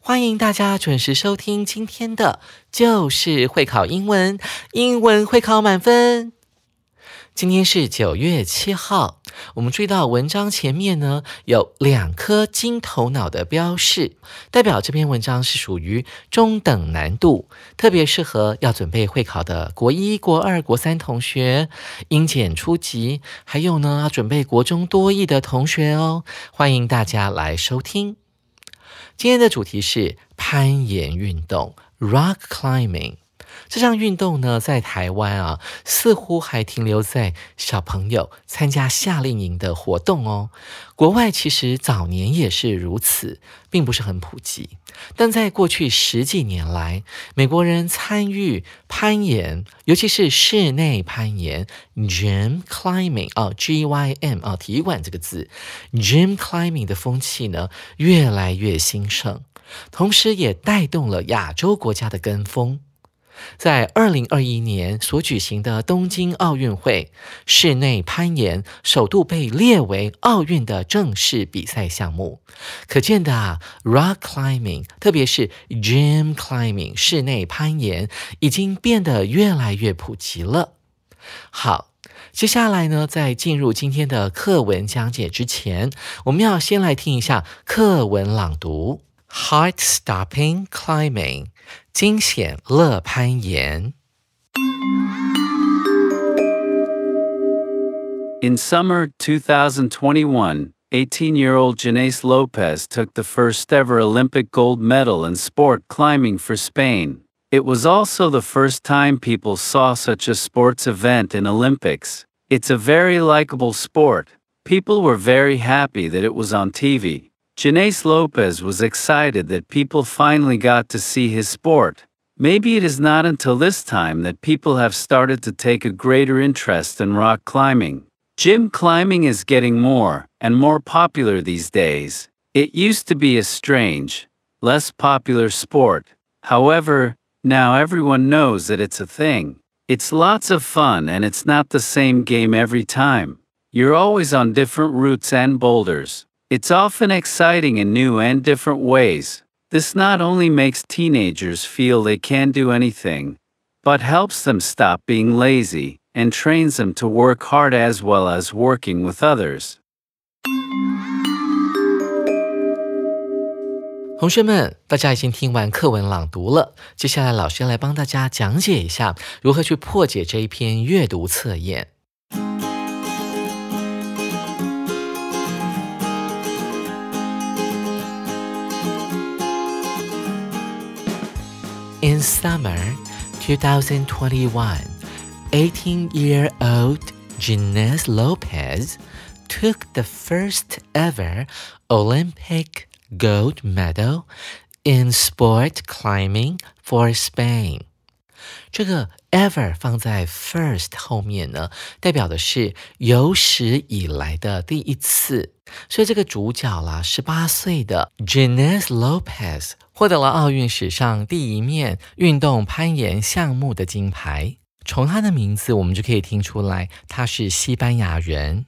欢迎大家准时收听今天的就是会考英文，英文会考满分。今天是九月七号，我们注意到文章前面呢有两颗金头脑的标示，代表这篇文章是属于中等难度，特别适合要准备会考的国一、国二、国三同学，英检初级，还有呢要准备国中多译的同学哦，欢迎大家来收听。今天的主题是攀岩运动 （Rock Climbing）。这项运动呢，在台湾啊，似乎还停留在小朋友参加夏令营的活动哦。国外其实早年也是如此，并不是很普及。但在过去十几年来，美国人参与攀岩，尤其是室内攀岩 （gym climbing） 啊，G Y M 啊，体育馆这个字，gym climbing 的风气呢，越来越兴盛，同时也带动了亚洲国家的跟风。在二零二一年所举行的东京奥运会，室内攀岩首度被列为奥运的正式比赛项目。可见的啊，rock climbing，特别是 gym climbing，室内攀岩已经变得越来越普及了。好，接下来呢，在进入今天的课文讲解之前，我们要先来听一下课文朗读：Heart-stopping climbing。惊险乐攀岩。In summer 2021, 18 year old Janace Lopez took the first ever Olympic gold medal in sport climbing for Spain. It was also the first time people saw such a sports event in Olympics. It's a very likable sport. People were very happy that it was on TV. Janace Lopez was excited that people finally got to see his sport. Maybe it is not until this time that people have started to take a greater interest in rock climbing. Gym climbing is getting more and more popular these days. It used to be a strange, less popular sport. However, now everyone knows that it's a thing. It's lots of fun and it's not the same game every time. You're always on different routes and boulders. It's often exciting in new and different ways. This not only makes teenagers feel they can do anything, but helps them stop being lazy and trains them to work hard as well as working with others. 同学们，大家已经听完课文朗读了，接下来老师来帮大家讲解一下如何去破解这一篇阅读测验。 In summer 2021, 18 year old Ginés Lopez took the first ever Olympic gold medal in sport climbing for Spain. 这个 ever 放在 first 后面呢，代表的是有史以来的第一次。所以这个主角啦，十八岁的 Jeunesse Lopez 获得了奥运史上第一面运动攀岩项目的金牌。从他的名字，我们就可以听出来他是西班牙人。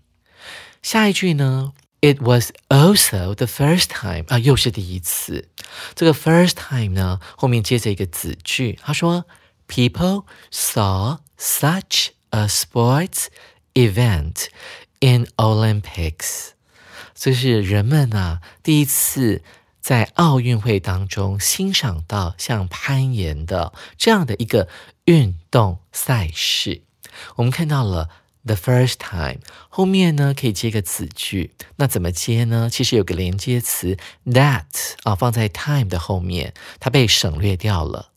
下一句呢？It was also the first time 啊，又是第一次。这个 first time 呢，后面接着一个子句，他说。People saw such a sports event in Olympics。这是人们啊第一次在奥运会当中欣赏到像攀岩的这样的一个运动赛事。我们看到了 The first time 后面呢可以接个子句，那怎么接呢？其实有个连接词 that 啊，放在 time 的后面，它被省略掉了。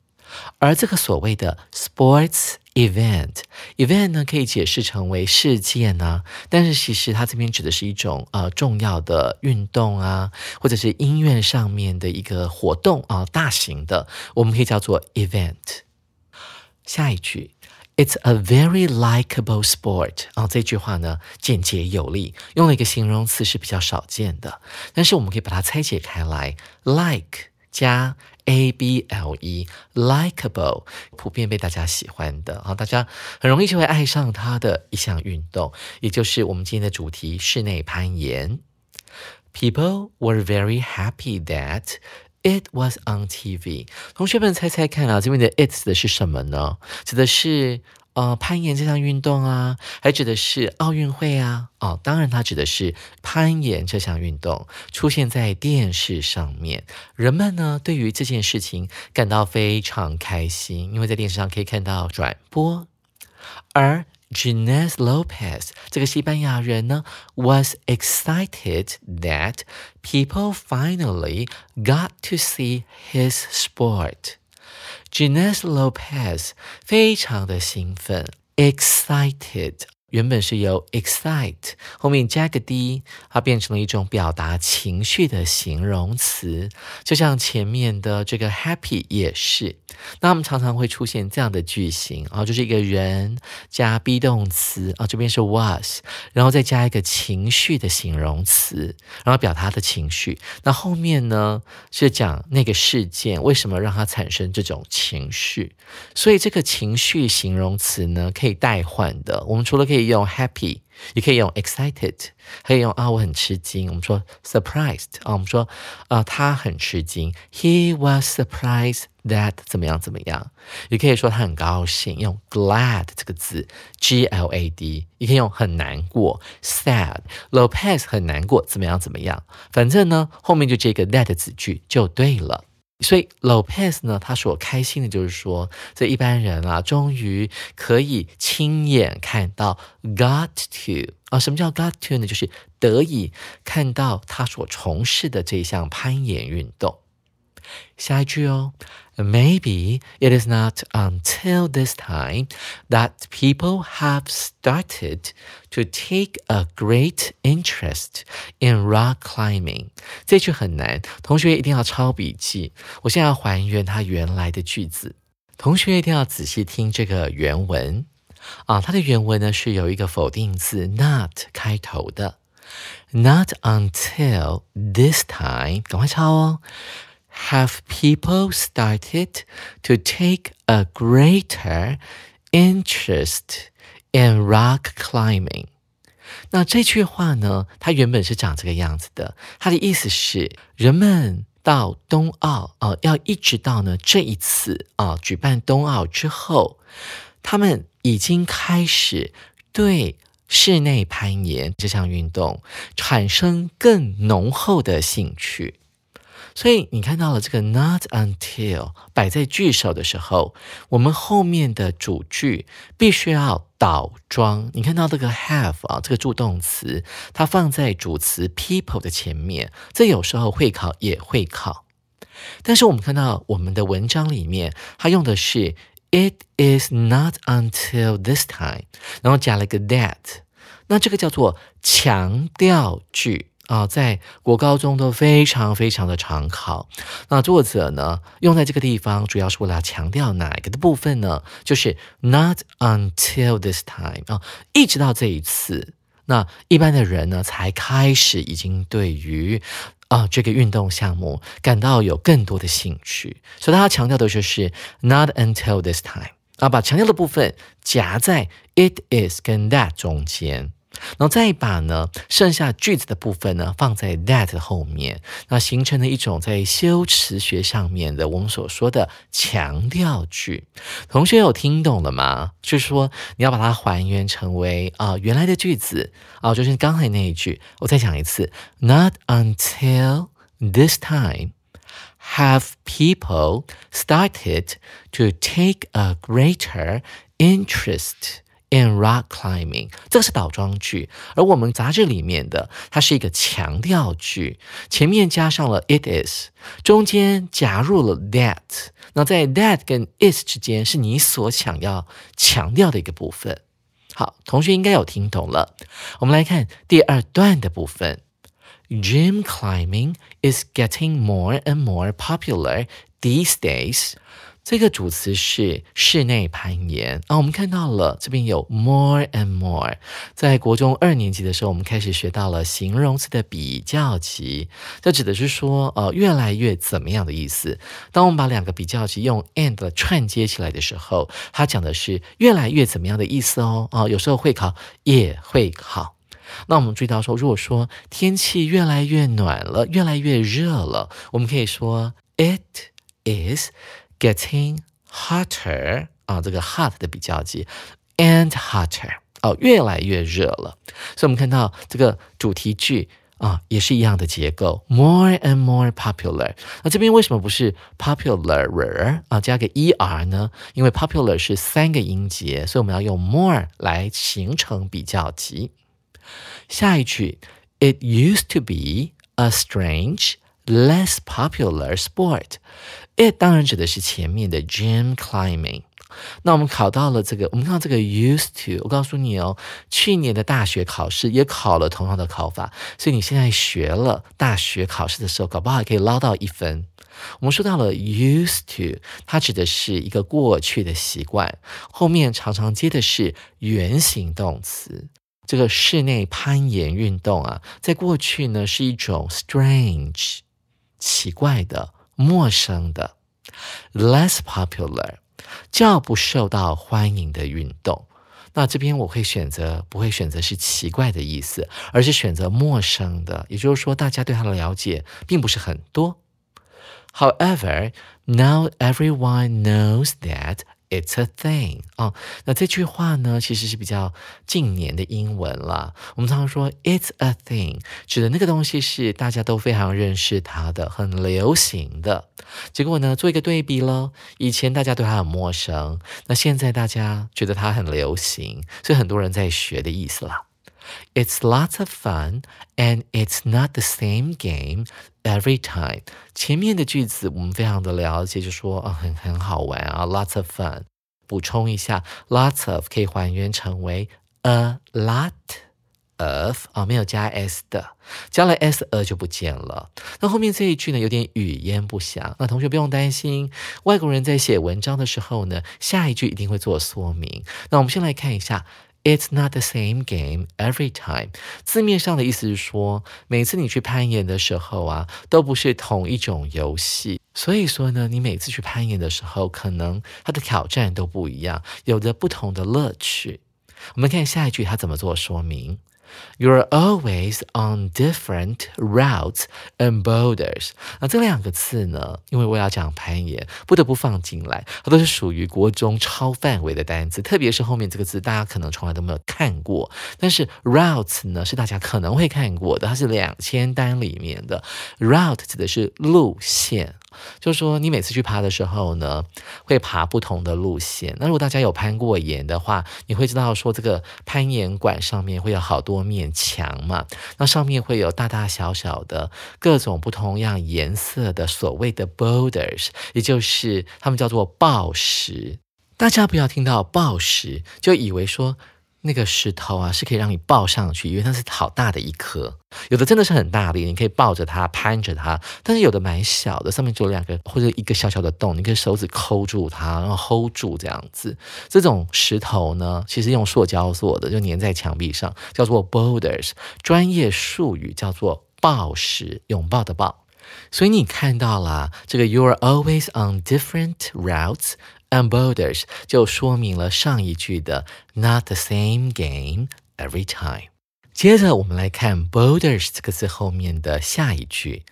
而这个所谓的 sports event，event 呢可以解释成为事件呢，但是其实它这边指的是一种呃重要的运动啊，或者是音乐上面的一个活动啊，大型的，我们可以叫做 event。下一句。It's a very likable sport 啊，这句话呢简洁有力，用了一个形容词是比较少见的，但是我们可以把它拆解开来，like 加 a b l e，likable 普遍被大家喜欢的啊，大家很容易就会爱上它的一项运动，也就是我们今天的主题——室内攀岩。People were very happy that It was on TV。同学们猜猜看啊，这边的 it 指的是什么呢？指的是呃攀岩这项运动啊，还指的是奥运会啊？哦，当然它指的是攀岩这项运动出现在电视上面，人们呢对于这件事情感到非常开心，因为在电视上可以看到转播，而。Ginés Lopez 这个西班牙人呢，was excited that people finally got to see his sport. Ginés Lopez 非常的兴奋，excited 原本是由 excite 后面加个 d，它变成了一种表达情绪的形容词，就像前面的这个 happy 也是。那我们常常会出现这样的句型啊，就是一个人加 be 动词啊，这边是 was，然后再加一个情绪的形容词，然后表达的情绪。那后面呢是讲那个事件为什么让它产生这种情绪，所以这个情绪形容词呢可以代换的。我们除了可以用 happy，也可以用 excited，可以用啊，我很吃惊。我们说 surprised 啊，我们说啊，他很吃惊。He was surprised that 怎么样怎么样。也可以说他很高兴，用 glad 这个字，G L A D。也可以用很难过，sad。Lopez 很难过，怎么样怎么样。反正呢，后面就这个 that 子句就对了。所以 Lopez 呢，他所开心的就是说，这一般人啊，终于可以亲眼看到 got to 啊，什么叫 got to 呢？就是得以看到他所从事的这项攀岩运动。下一句哦。Maybe it is not until this time that people have started to take a great interest in rock climbing。这句很难，同学一定要抄笔记。我现在要还原它原来的句子，同学一定要仔细听这个原文啊。它的原文呢是有一个否定字 not 开头的，Not until this time，赶快抄哦。 Have people started to take a greater interest in rock climbing？那这句话呢，它原本是长这个样子的。它的意思是，人们到冬奥啊，要一直到呢这一次啊举办冬奥之后，他们已经开始对室内攀岩这项运动产生更浓厚的兴趣。所以你看到了这个 not until 摆在句首的时候，我们后面的主句必须要倒装。你看到这个 have 啊，这个助动词，它放在主词 people 的前面，这有时候会考也会考。但是我们看到我们的文章里面，它用的是 it is not until this time，然后加了个 that，那这个叫做强调句。啊，在国高中都非常非常的常考。那作者呢，用在这个地方，主要是为了强调哪一个的部分呢？就是 not until this time 啊，一直到这一次，那一般的人呢，才开始已经对于啊这个运动项目感到有更多的兴趣。所以他强调的就是 not until this time 啊，把强调的部分夹在 it is 跟 that 中间。然后再把呢，剩下句子的部分呢，放在 that 后面，那形成了一种在修辞学上面的我们所说的强调句。同学有听懂了吗？就是说你要把它还原成为啊原来的句子啊，就是刚才那一句。我再讲一次，Not until this time have people started to take a greater interest and rock climbing，这个是倒装句，而我们杂志里面的它是一个强调句，前面加上了 it is，中间加入了 that，那在 that 跟 is 之间是你所想要强调的一个部分。好，同学应该有听懂了。我们来看第二段的部分。Gym climbing is getting more and more popular these days. 这个主词是室内攀岩啊，我们看到了这边有 more and more。在国中二年级的时候，我们开始学到了形容词的比较级，这指的是说呃越来越怎么样的意思。当我们把两个比较级用 and 串接起来的时候，它讲的是越来越怎么样的意思哦啊，有时候会考也会考。那我们注意到说，如果说天气越来越暖了，越来越热了，我们可以说 it is。Getting hotter 啊，这个 hot 的比较级，and hotter 哦，越来越热了。所以，我们看到这个主题句啊，也是一样的结构，more and more popular。那这边为什么不是 popular 啊，加个 er 呢？因为 popular 是三个音节，所以我们要用 more 来形成比较级。下一句，It used to be a strange, Less popular sport。It 当然指的是前面的 gym climbing。那我们考到了这个，我们看到这个 used to。我告诉你哦，去年的大学考试也考了同样的考法，所以你现在学了大学考试的时候，搞不好还可以捞到一分。我们说到了 used to，它指的是一个过去的习惯，后面常常接的是原形动词。这个室内攀岩运动啊，在过去呢是一种 strange 奇怪的。陌生的，less popular，较不受到欢迎的运动。那这边我会选择不会选择是奇怪的意思，而是选择陌生的，也就是说大家对它的了解并不是很多。However, now everyone knows that. It's a thing 哦，那这句话呢，其实是比较近年的英文了。我们常常说 It's a thing，指的那个东西是大家都非常认识它的，很流行的。结果呢，做一个对比喽，以前大家对它很陌生，那现在大家觉得它很流行，所以很多人在学的意思啦。It's lots of fun, and it's not the same game every time. 前面的句子我们非常的了解，就说啊很很好玩啊，lots of fun。补充一下，lots of 可以还原成为 a lot of 啊，没有加 s 的，加了 s a 就不见了。那后面这一句呢，有点语焉不详。那同学不用担心，外国人在写文章的时候呢，下一句一定会做说明。那我们先来看一下。It's not the same game every time。字面上的意思是说，每次你去攀岩的时候啊，都不是同一种游戏。所以说呢，你每次去攀岩的时候，可能它的挑战都不一样，有着不同的乐趣。我们看下一句，它怎么做说明？You're always on different routes and boulders。那这两个字呢？因为我要讲攀岩，不得不放进来。它都是属于国中超范围的单词，特别是后面这个字，大家可能从来都没有看过。但是 routes 呢，是大家可能会看过的，它是两千单里面的 route 指的是路线。就是说，你每次去爬的时候呢，会爬不同的路线。那如果大家有攀过岩的话，你会知道说，这个攀岩馆上面会有好多面墙嘛，那上面会有大大小小的各种不同样颜色的所谓的 boulders，也就是他们叫做抱石。大家不要听到抱石就以为说。那个石头啊，是可以让你抱上去，因为它是好大的一颗。有的真的是很大力，你可以抱着它，攀着它；但是有的蛮小的，上面只有两个或者一个小小的洞，你可以手指抠住它，然后 hold 住这样子。这种石头呢，其实用塑胶做的，就粘在墙壁上，叫做 boulders。专业术语叫做抱石，拥抱的抱。所以你看到了这个，You are always on different routes。And boulders 就说明了上一句的 not the same game every time。接着我们来看 boulders 这个字后面的下一句，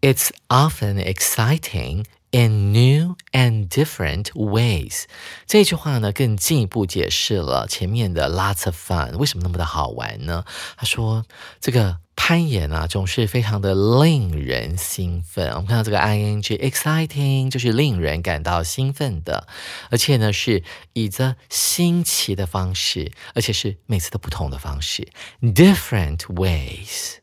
It's often exciting in new and different ways。这句话呢更进一步解释了前面的 lots of fun 为什么那么的好玩呢？他说这个 攀岩啊，总是非常的令人兴奋。我们看到这个 ing exciting 就是令人感到兴奋的，而且呢是以着新奇的方式，而且是每次都不同的方式，different ways。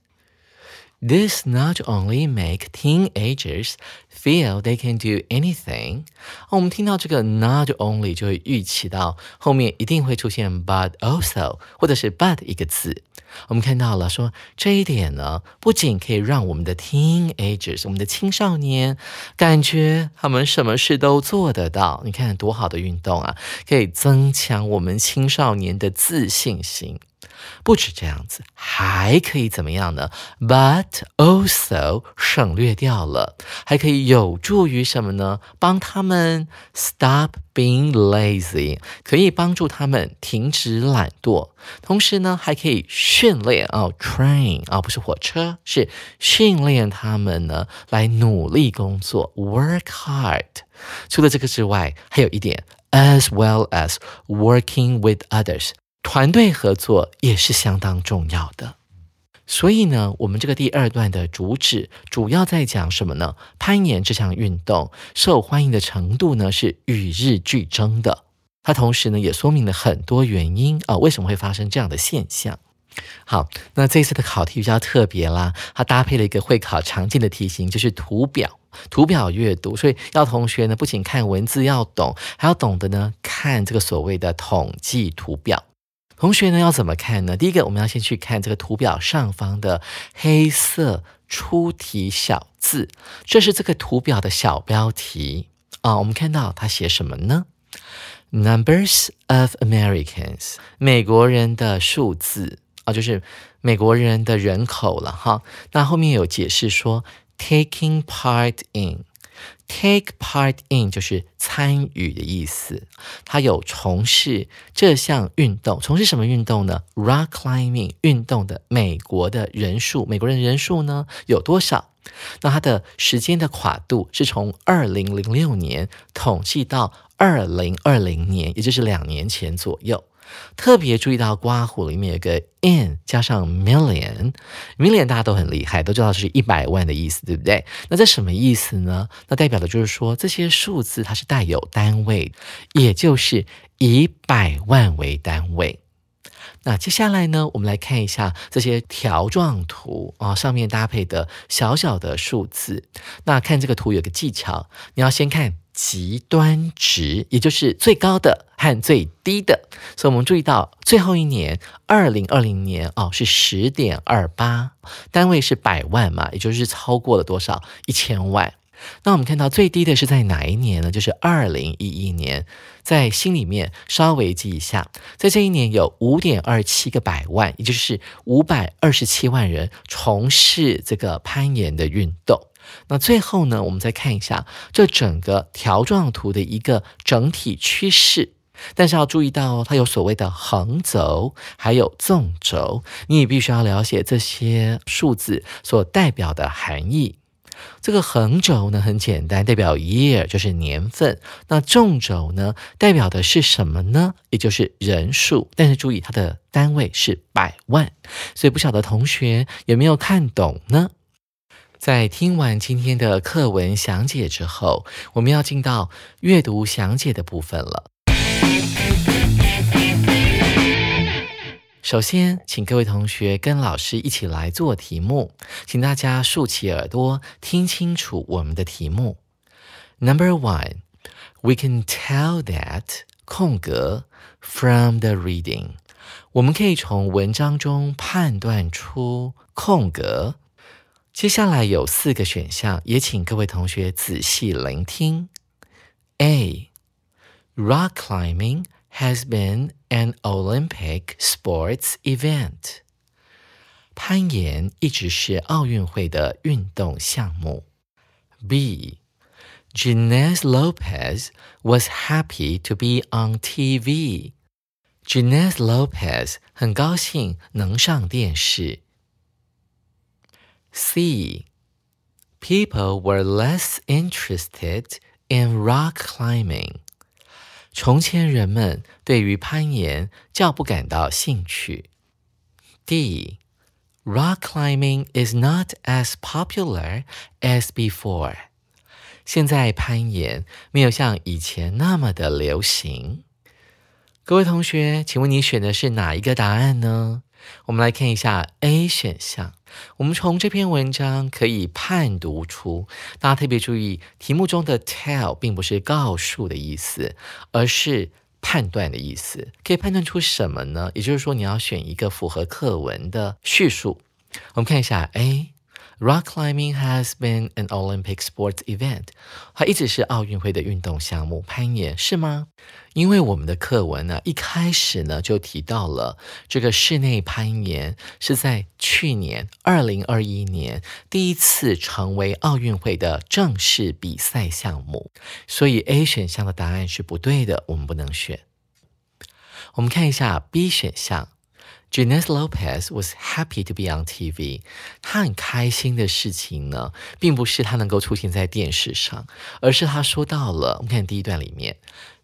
This not only make teenagers feel they can do anything。我们听到这个 not only 就会预期到后面一定会出现 but also 或者是 but 一个字。我们看到了说这一点呢，不仅可以让我们的 teenagers 我们的青少年感觉他们什么事都做得到。你看多好的运动啊，可以增强我们青少年的自信心。不止这样子，还可以怎么样呢？But also 省略掉了，还可以有助于什么呢？帮他们 stop being lazy，可以帮助他们停止懒惰。同时呢，还可以训练哦，train 啊，不是火车，是训练他们呢来努力工作，work hard。除了这个之外，还有一点，as well as working with others。团队合作也是相当重要的，所以呢，我们这个第二段的主旨主要在讲什么呢？攀岩这项运动受欢迎的程度呢是与日俱增的。它同时呢也说明了很多原因啊，为什么会发生这样的现象？好，那这次的考题比较特别啦，它搭配了一个会考常见的题型，就是图表，图表阅读，所以要同学呢不仅看文字要懂，还要懂得呢看这个所谓的统计图表。同学呢要怎么看呢？第一个，我们要先去看这个图表上方的黑色出题小字，这是这个图表的小标题啊。我们看到它写什么呢？Numbers of Americans，美国人的数字啊，就是美国人的人口了哈。那后面有解释说，taking part in。Take part in 就是参与的意思，他有从事这项运动，从事什么运动呢？Rock climbing 运动的美国的人数，美国人的人数呢有多少？那它的时间的跨度是从二零零六年统计到二零二零年，也就是两年前左右。特别注意到刮胡里面有个 in 加上 million，million 大家都很厉害，都知道是一百万的意思，对不对？那这什么意思呢？那代表的就是说这些数字它是带有单位，也就是以百万为单位。那接下来呢，我们来看一下这些条状图啊，上面搭配的小小的数字。那看这个图有个技巧，你要先看。极端值，也就是最高的和最低的，所以我们注意到最后一年，二零二零年哦，是十点二八，单位是百万嘛，也就是超过了多少一千万。那我们看到最低的是在哪一年呢？就是二零一一年，在心里面稍微记一下，在这一年有五点二七个百万，也就是五百二十七万人从事这个攀岩的运动。那最后呢，我们再看一下这整个条状图的一个整体趋势。但是要注意到，它有所谓的横轴，还有纵轴，你也必须要了解这些数字所代表的含义。这个横轴呢很简单，代表 year 就是年份。那纵轴呢代表的是什么呢？也就是人数。但是注意它的单位是百万，所以不晓得同学有没有看懂呢？在听完今天的课文详解之后，我们要进到阅读详解的部分了。首先，请各位同学跟老师一起来做题目，请大家竖起耳朵听清楚我们的题目。Number one, we can tell that 空格 from the reading，我们可以从文章中判断出空格。接下来有四个选项，也请各位同学仔细聆听。A. Rock climbing has been an Olympic sports event. 攀岩一直是奥运会的运动项目。B. Ginés Lopez was happy to be on TV. Ginés Lopez 很高兴能上电视。 C. People were less interested in rock climbing. 从前人们对于攀岩较不感到兴趣。D. rock climbing is not as popular as before. 现在攀岩没有像以前那么的流行。各位同学，请问你选的是哪一个答案呢？ 我们来看一下 A 选项。我们从这篇文章可以判读出，大家特别注意，题目中的 tell 并不是告诉的意思，而是判断的意思。可以判断出什么呢？也就是说，你要选一个符合课文的叙述。我们看一下 A。Rock climbing has been an Olympic sports event，它一直是奥运会的运动项目。攀岩是吗？因为我们的课文呢，一开始呢就提到了这个室内攀岩是在去年二零二一年第一次成为奥运会的正式比赛项目，所以 A 选项的答案是不对的，我们不能选。我们看一下 B 选项。J a n e s Lopez was happy to be on TV。她很开心的事情呢，并不是她能够出现在电视上，而是她说到了。我们看第一段里面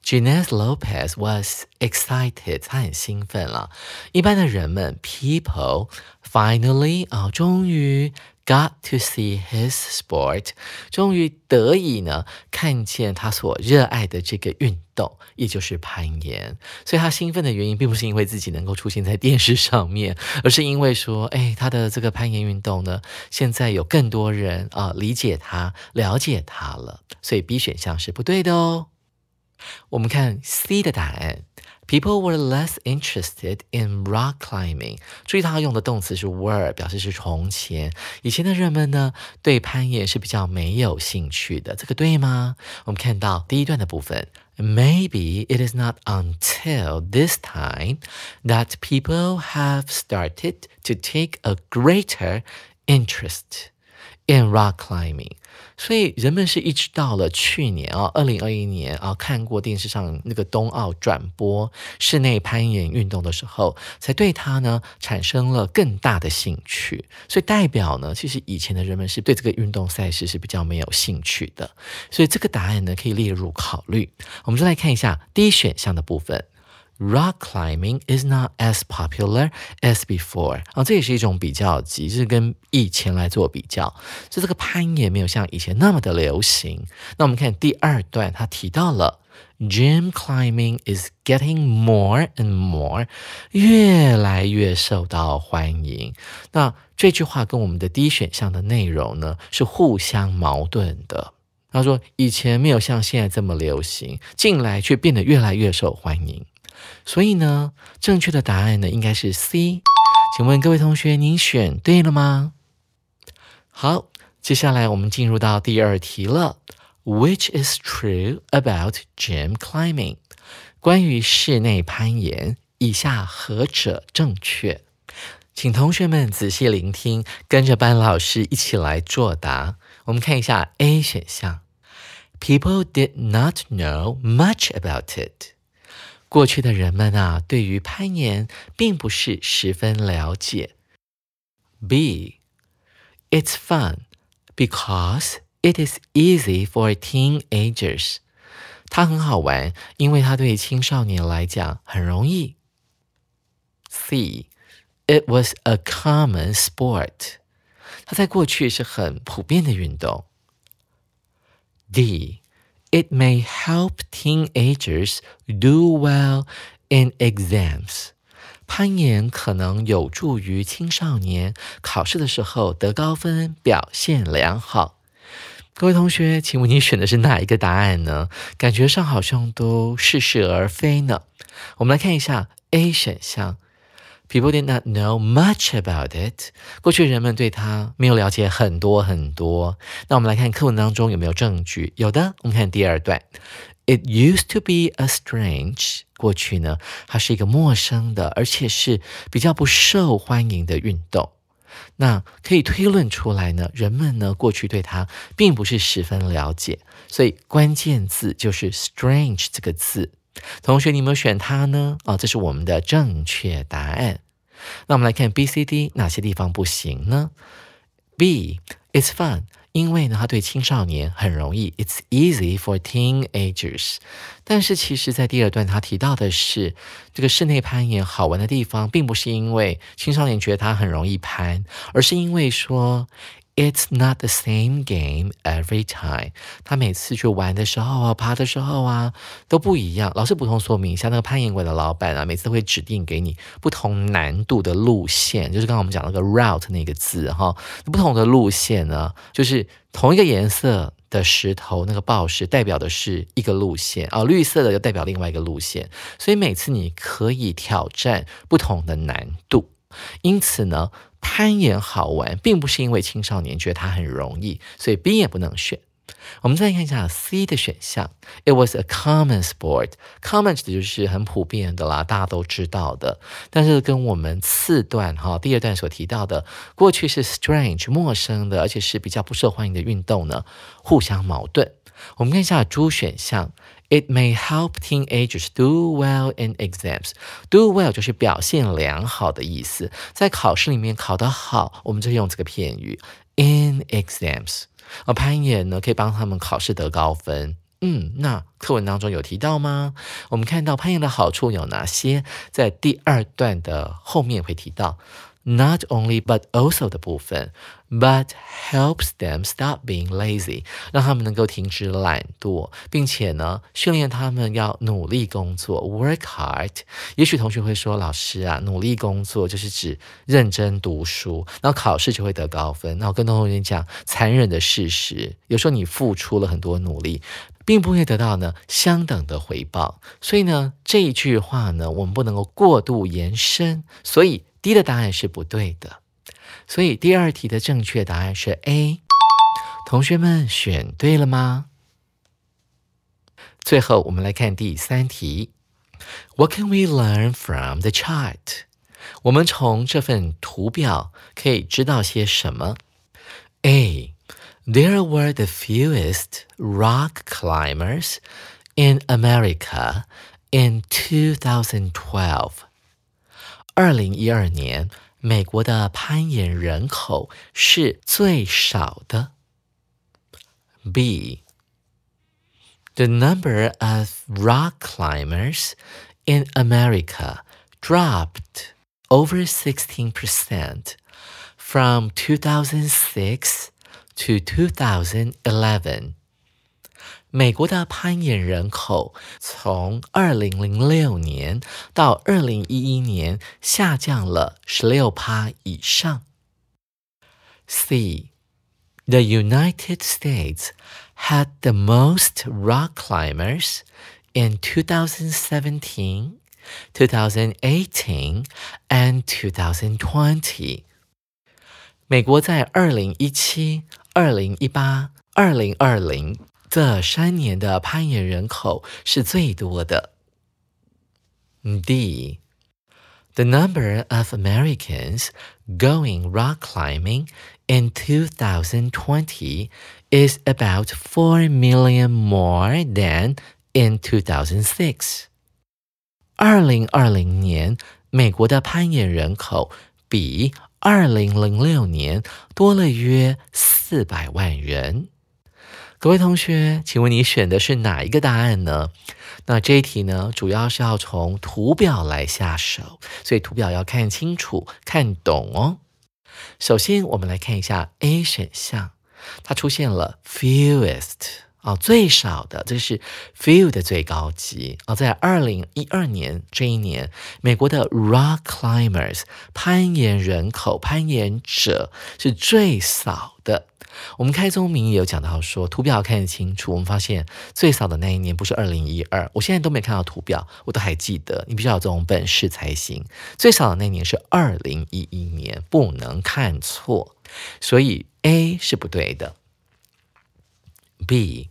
j a n e s Lopez was excited，她很兴奋了。一般的人们，people finally 啊，终于。Got to see his sport，终于得以呢看见他所热爱的这个运动，也就是攀岩。所以他兴奋的原因，并不是因为自己能够出现在电视上面，而是因为说，哎，他的这个攀岩运动呢，现在有更多人啊理解他、了解他了。所以 B 选项是不对的哦。我们看 C 的答案。People were less interested in rock climbing。注意，他用的动词是 were，表示是从前。以前的人们呢，对攀岩是比较没有兴趣的。这个对吗？我们看到第一段的部分，Maybe it is not until this time that people have started to take a greater interest in rock climbing。 所以人们是一直到了去年啊，二零二一年啊，看过电视上那个冬奥转播室内攀岩运动的时候，才对它呢产生了更大的兴趣。所以代表呢，其实以前的人们是对这个运动赛事是比较没有兴趣的。所以这个答案呢可以列入考虑。我们再来看一下第一选项的部分。Rock climbing is not as popular as before 啊，这也是一种比较级，是跟以前来做比较，就这个攀岩没有像以前那么的流行。那我们看第二段，他提到了 gym climbing is getting more and more，越来越受到欢迎。那这句话跟我们的第一选项的内容呢是互相矛盾的。他说以前没有像现在这么流行，近来却变得越来越受欢迎。所以呢，正确的答案呢应该是 C。请问各位同学，您选对了吗？好，接下来我们进入到第二题了。Which is true about gym climbing？关于室内攀岩，以下何者正确？请同学们仔细聆听，跟着班老师一起来作答。我们看一下 A 选项：People did not know much about it。过去的人们啊，对于攀岩并不是十分了解。B. It's fun because it is easy for teenagers. 它很好玩，因为它对青少年来讲很容易。C. It was a common sport. 它在过去是很普遍的运动。D. It may help teenagers do well in exams. 攀岩可能有助于青少年考试的时候得高分，表现良好。各位同学，请问你选的是哪一个答案呢？感觉上好像都似是而非呢。我们来看一下 A 选项。People did not know much about it。过去人们对它没有了解很多很多。那我们来看课文当中有没有证据？有的，我们看第二段。It used to be a strange。过去呢，它是一个陌生的，而且是比较不受欢迎的运动。那可以推论出来呢，人们呢过去对它并不是十分了解。所以关键字就是 strange 这个字。同学，你有没有选它呢？哦，这是我们的正确答案。那我们来看 B、C、D 哪些地方不行呢？B，It's fun，因为呢，它对青少年很容易，It's easy for teenagers。但是其实，在第二段他提到的是，这个室内攀岩好玩的地方，并不是因为青少年觉得它很容易攀，而是因为说。It's not the same game every time。他每次去玩的时候啊，爬的时候啊，都不一样。老师补充说明一下，那个攀岩馆的老板啊，每次都会指定给你不同难度的路线，就是刚刚我们讲那个 route 那个字哈。不同的路线呢，就是同一个颜色的石头，那个宝石代表的是一个路线啊，绿色的就代表另外一个路线。所以每次你可以挑战不同的难度。因此呢。攀岩好玩，并不是因为青少年觉得它很容易，所以 B 也不能选。我们再看一下 C 的选项，It was a common sport。common 指的就是很普遍的啦，大家都知道的。但是跟我们次段哈第二段所提到的，过去是 strange 陌生的，而且是比较不受欢迎的运动呢，互相矛盾。我们看一下 D 选项。It may help teenagers do well in exams. Do well 就是表现良好的意思，在考试里面考得好，我们就用这个片语 in exams。而攀岩呢，可以帮他们考试得高分。嗯，那课文当中有提到吗？我们看到攀岩的好处有哪些？在第二段的后面会提到。Not only but also 的部分，but helps them stop being lazy，让他们能够停止懒惰，并且呢，训练他们要努力工作，work hard。也许同学会说，老师啊，努力工作就是指认真读书，然后考试就会得高分。那我跟同学讲，残忍的事实，有时候你付出了很多努力，并不会得到呢相等的回报。所以呢，这一句话呢，我们不能够过度延伸。所以。D 的答案是不对的，所以第二题的正确答案是 A。同学们选对了吗？最后我们来看第三题。What can we learn from the chart？我们从这份图表可以知道些什么？A. There were the fewest rock climbers in America in 2012. 二零一二年，美国的攀岩人口是最少的。B. The number of rock climbers in America dropped over 16% from 2006 to 2011. 美国的攀岩人口从二零零六年到二零一一年下降了十六趴以上。C. The United States had the most rock climbers in 2017, 2018, and 2020. 美国在二零一七、二零一八、二零二零这三年的攀岩人口是最多的。D. The number of Americans going rock climbing in 2020 is about 4 million more than in 2006. 二零二零年，美国的攀岩人口比二零零六年多了约四百万人。 各位同学，请问你选的是哪一个答案呢？那这一题呢，主要是要从图表来下手，所以图表要看清楚、看懂哦。首先，我们来看一下 A 选项，它出现了 fewest。啊，最少的，这是 few 的最高级啊，在二零一二年这一年，美国的 rock climbers 攀岩人口、攀岩者是最少的。我们开宗明义有讲到说，图表看得清楚，我们发现最少的那一年不是二零一二，我现在都没看到图表，我都还记得，你必须要有这种本事才行。最少的那年是二零一一年，不能看错，所以 A 是不对的。B.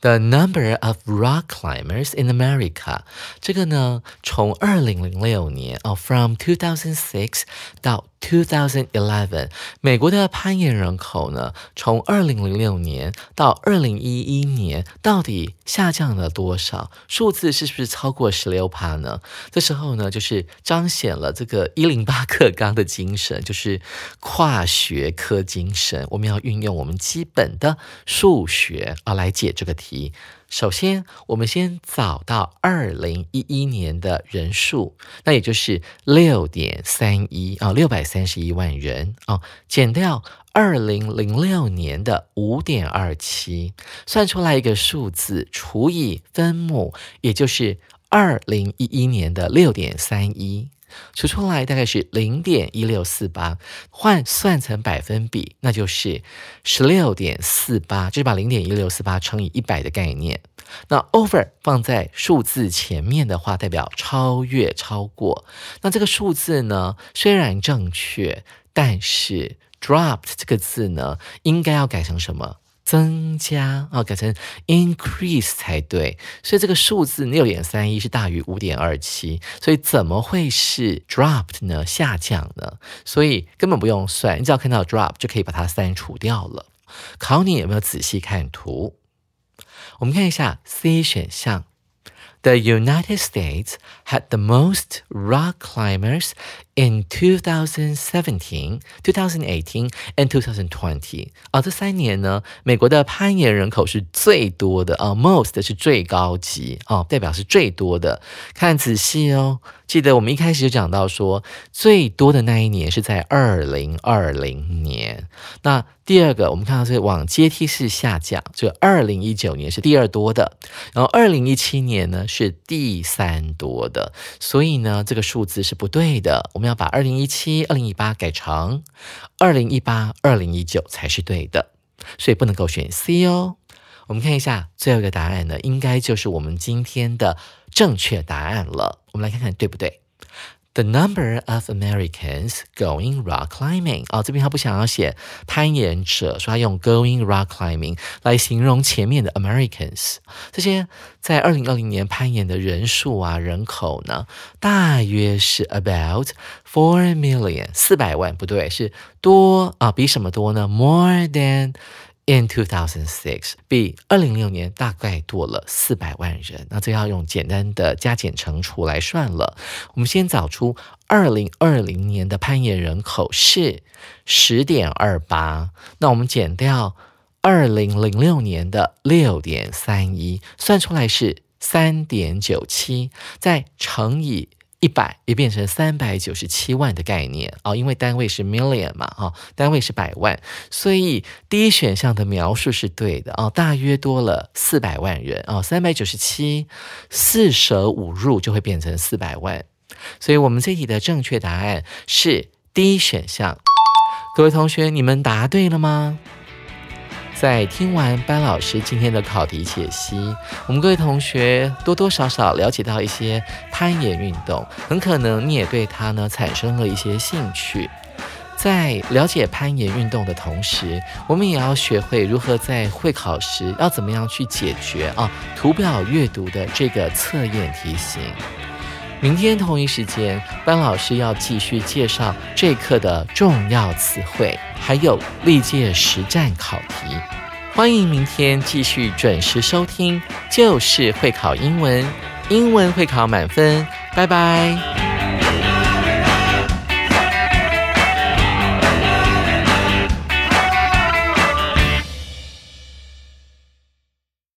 The number of rock climbers in America，这个呢，从二零零六年哦，from two thousand six 到 two thousand eleven，美国的攀岩人口呢，从二零零六年到二零一一年，到底下降了多少？数字是不是超过十六帕呢？这时候呢，就是彰显了这个一零八课纲的精神，就是跨学科精神。我们要运用我们基本的数学啊来解这个题。首先，我们先找到二零一一年的人数，那也就是六点三一啊，六百三十一万人啊，减掉二零零六年的五点二七，算出来一个数字，除以分母，也就是二零一一年的六点三一。除出来大概是零点一六四八，换算成百分比，那就是十六点四八，就是把零点一六四八乘以一百的概念。那 over 放在数字前面的话，代表超越、超过。那这个数字呢，虽然正确，但是 dropped 这个字呢，应该要改成什么？增加哦，改成 increase 才对，所以这个数字六点三一是大于五点二七，所以怎么会是 dropped 呢？下降呢？所以根本不用算，你只要看到 drop 就可以把它删除掉了。考你有没有仔细看图？我们看一下 C 选项。The United States had the most rock climbers in 2017, 2018 and 2020. 啊，这三年呢，美国的攀岩人口是最多的啊，most 是最高级啊，代表是最多的。看仔细哦。记得我们一开始就讲到说，最多的那一年是在二零二零年。那第二个，我们看到是往阶梯式下降，就二零一九年是第二多的，然后二零一七年呢是第三多的。所以呢，这个数字是不对的。我们要把二零一七、二零一八改成二零一八、二零一九才是对的。所以不能够选 C 哦。我们看一下最后一个答案呢，应该就是我们今天的正确答案了。我们来看看对不对？The number of Americans going rock climbing 哦，这边他不想要写攀岩者，说他用 going rock climbing 来形容前面的 Americans 这些在二零二零年攀岩的人数啊，人口呢，大约是 about four million 四百万，不对，是多啊，比什么多呢？More than In 2006，比二零六年大概多了四百万人。那这要用简单的加减乘除来算了。我们先找出二零二零年的攀岩人口是十点二八，那我们减掉二零零六年的六点三一，算出来是三点九七，再乘以。一百也变成三百九十七万的概念啊，因为单位是 million 嘛，哈，单位是百万，所以第一选项的描述是对的啊，大约多了四百万人啊，三百九十七四舍五入就会变成四百万，所以我们这题的正确答案是第一选项。各位同学，你们答对了吗？在听完班老师今天的考题解析，我们各位同学多多少少了解到一些攀岩运动，很可能你也对它呢产生了一些兴趣。在了解攀岩运动的同时，我们也要学会如何在会考时要怎么样去解决啊图表阅读的这个测验题型。明天同一时间，班老师要继续介绍这课的重要词汇，还有历届实战考题。欢迎明天继续准时收听，就是会考英文，英文会考满分。拜拜。